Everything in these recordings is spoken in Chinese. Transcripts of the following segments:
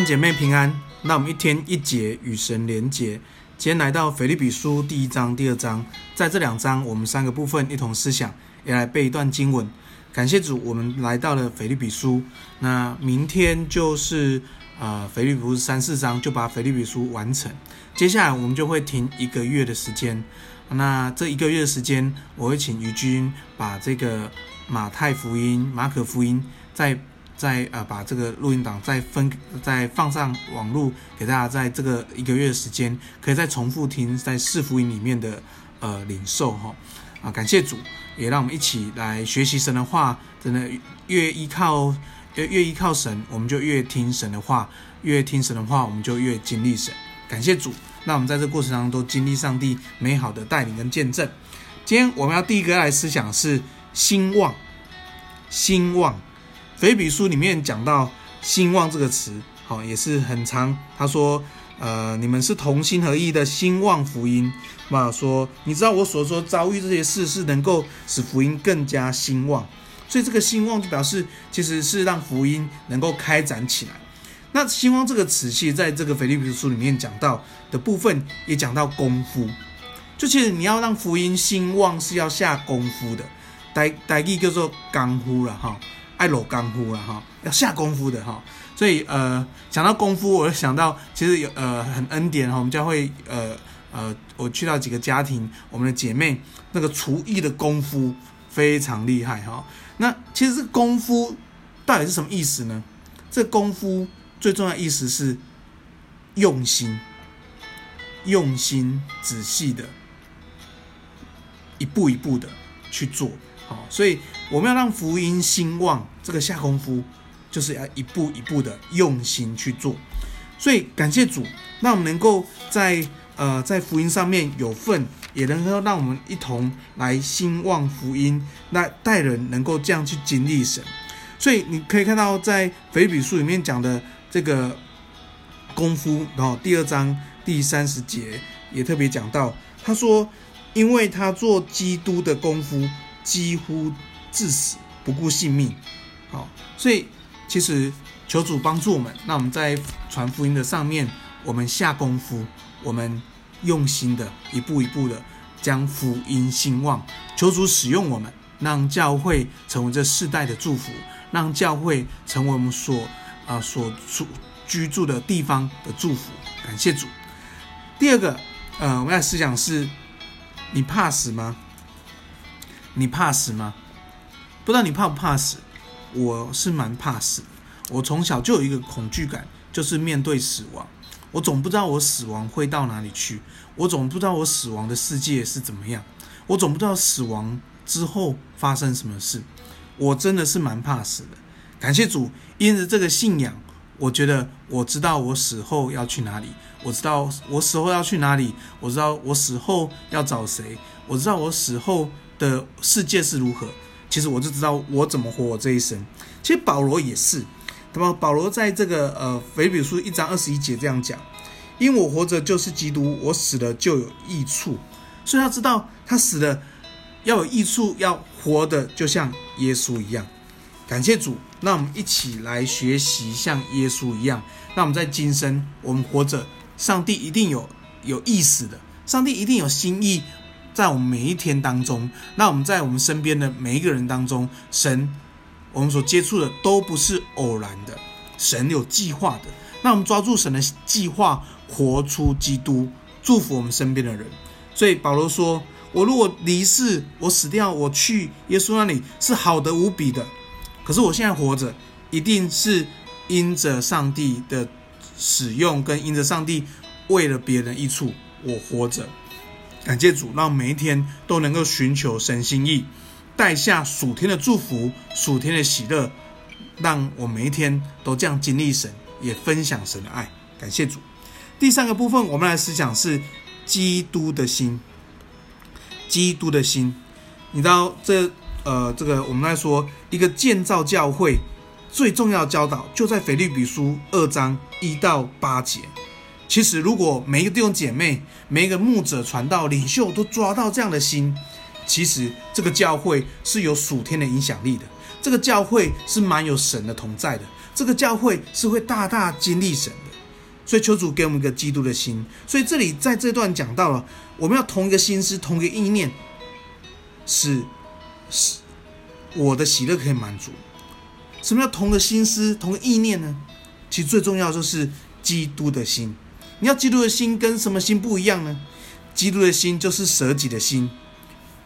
兄姐妹平安，那我们一天一节与神连结。今天来到腓立比书第一章、第二章，在这两章我们三个部分一同思想，也来背一段经文。感谢主，我们来到了腓立比书。那明天就是呃腓立比书三四章，就把腓立比书完成。接下来我们就会停一个月的时间。那这一个月的时间，我会请于君把这个马太福音、马可福音在。再呃把这个录音档再分再放上网络给大家，在这个一个月的时间，可以再重复听在四福音里面的呃领受哈啊，感谢主，也让我们一起来学习神的话，真的越依靠越越依靠神，我们就越听神的话，越听神的话，我们就越经历神。感谢主，那我们在这过程当中都经历上帝美好的带领跟见证。今天我们要第一个来思想是兴旺，兴旺。腓立比书里面讲到“兴旺”这个词，好，也是很长。他说：“呃，你们是同心合意的兴旺福音。”嘛，说你知道我所说遭遇这些事是能够使福音更加兴旺，所以这个兴旺就表示其实是让福音能够开展起来。那“兴旺”这个词，其实在这个腓立比书里面讲到的部分，也讲到功夫。就其实你要让福音兴旺，是要下功夫的。台台语叫做功夫了哈。爱落功夫了哈，要下功夫的哈，所以呃，讲到功夫，我就想到其实有呃很恩典哈，我们教会呃呃，我去到几个家庭，我们的姐妹那个厨艺的功夫非常厉害哈。那其实这功夫到底是什么意思呢？这功夫最重要意思是用心、用心、仔细的，一步一步的去做。好，所以我们要让福音兴旺，这个下功夫就是要一步一步的用心去做。所以感谢主，让我们能够在呃在福音上面有份，也能够让我们一同来兴旺福音，那带人能够这样去经历神。所以你可以看到，在腓比书里面讲的这个功夫，然后第二章第三十节也特别讲到，他说，因为他做基督的功夫。几乎致死不顾性命，好，所以其实求主帮助我们，那我们在传福音的上面，我们下功夫，我们用心的一步一步的将福音兴旺，求主使用我们，让教会成为这世代的祝福，让教会成为我们所啊、呃、所住居住的地方的祝福，感谢主。第二个，呃，我们的思想是，你怕死吗？你怕死吗？不知道你怕不怕死？我是蛮怕死的。我从小就有一个恐惧感，就是面对死亡。我总不知道我死亡会到哪里去，我总不知道我死亡的世界是怎么样，我总不知道死亡之后发生什么事。我真的是蛮怕死的。感谢主，因着这个信仰，我觉得我知道我死后要去哪里，我知道我死后要去哪里，我知道我死后要找谁，我知道我死后。的世界是如何？其实我就知道我怎么活我这一生。其实保罗也是，那么保罗在这个呃腓比书一章二十一节这样讲：因我活着就是基督，我死了就有益处。所以他知道他死了要有益处，要活的就像耶稣一样。感谢主，那我们一起来学习像耶稣一样。那我们在今生我们活着，上帝一定有有意思的，上帝一定有心意。在我们每一天当中，那我们在我们身边的每一个人当中，神，我们所接触的都不是偶然的，神有计划的。那我们抓住神的计划，活出基督，祝福我们身边的人。所以保罗说：“我如果离世，我死掉，我去耶稣那里是好的无比的。可是我现在活着，一定是因着上帝的使用，跟因着上帝为了别人益处，我活着。”感谢主，让每一天都能够寻求神心意，带下属天的祝福、属天的喜乐，让我每一天都这样经历神，也分享神的爱。感谢主。第三个部分，我们来思想是基督的心。基督的心，你知道这呃，这个我们来说一个建造教会最重要教导，就在腓立比书二章一到八节。其实，如果每一个弟兄姐妹、每一个牧者、传道、领袖都抓到这样的心，其实这个教会是有属天的影响力的。这个教会是蛮有神的同在的。这个教会是会大大经历神的。所以求主给我们一个基督的心。所以这里在这段讲到了，我们要同一个心思，同一个意念，使使我的喜乐可以满足。什么叫同个心思、同个意念呢？其实最重要就是基督的心。你要基督的心跟什么心不一样呢？基督的心就是舍己的心，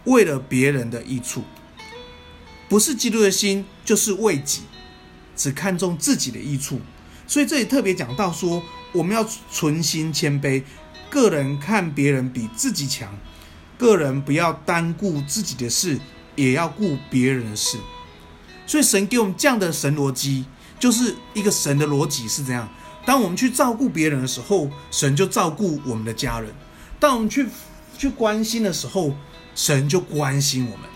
为了别人的益处。不是基督的心就是为己，只看重自己的益处。所以这里特别讲到说，我们要存心谦卑，个人看别人比自己强，个人不要单顾自己的事，也要顾别人的事。所以神给我们这样的神逻辑，就是一个神的逻辑是这样：当我们去照顾别人的时候，神就照顾我们的家人；当我们去去关心的时候，神就关心我们。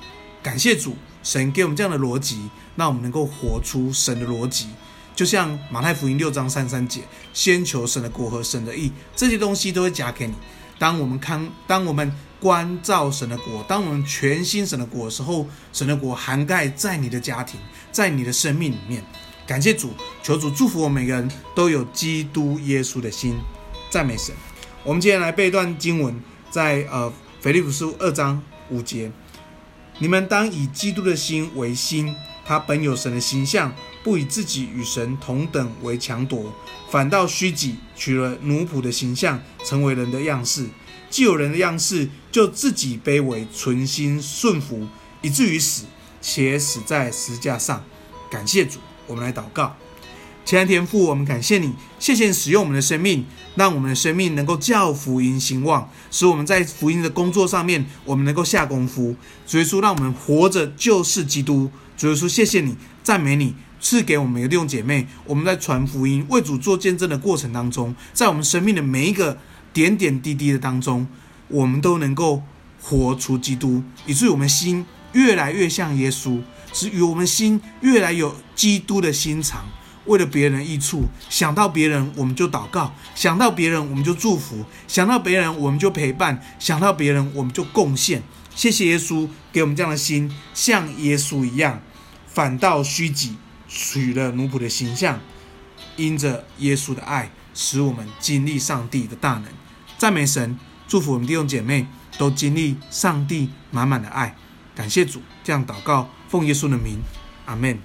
感谢主，神给我们这样的逻辑，让我们能够活出神的逻辑。就像马太福音六章三三节：“先求神的国和神的义，这些东西都会加给你。”当我们看，当我们。关照神的国，当我们全心神的国的时候，神的国涵盖在你的家庭，在你的生命里面。感谢主，求主祝福我们每个人都有基督耶稣的心，赞美神。我们今天来背一段经文，在呃腓立普书二章五节，你们当以基督的心为心，他本有神的形象，不以自己与神同等为强夺，反倒虚己，取了奴仆的形象，成为人的样式。既有人的样式，就自己卑微，存心顺服，以至于死，且死在十架上。感谢主，我们来祷告。亲爱的天父，我们感谢你，谢谢你使用我们的生命，让我们的生命能够叫福音兴旺，使我们在福音的工作上面，我们能够下功夫。主耶稣，让我们活着就是基督。主耶稣，谢谢你，赞美你，赐给我们每个弟兄姐妹，我们在传福音、为主做见证的过程当中，在我们生命的每一个。点点滴滴的当中，我们都能够活出基督，以至于我们心越来越像耶稣，使与我们心越来有基督的心肠。为了别人益处，想到别人我们就祷告，想到别人我们就祝福，想到别人我们就陪伴，想到别人我们就贡献。谢谢耶稣给我们这样的心，像耶稣一样，反倒虚己，取了奴仆的形象，因着耶稣的爱。使我们经历上帝的大能，赞美神，祝福我们弟兄姐妹都经历上帝满满的爱，感谢主，这样祷告，奉耶稣的名，阿门。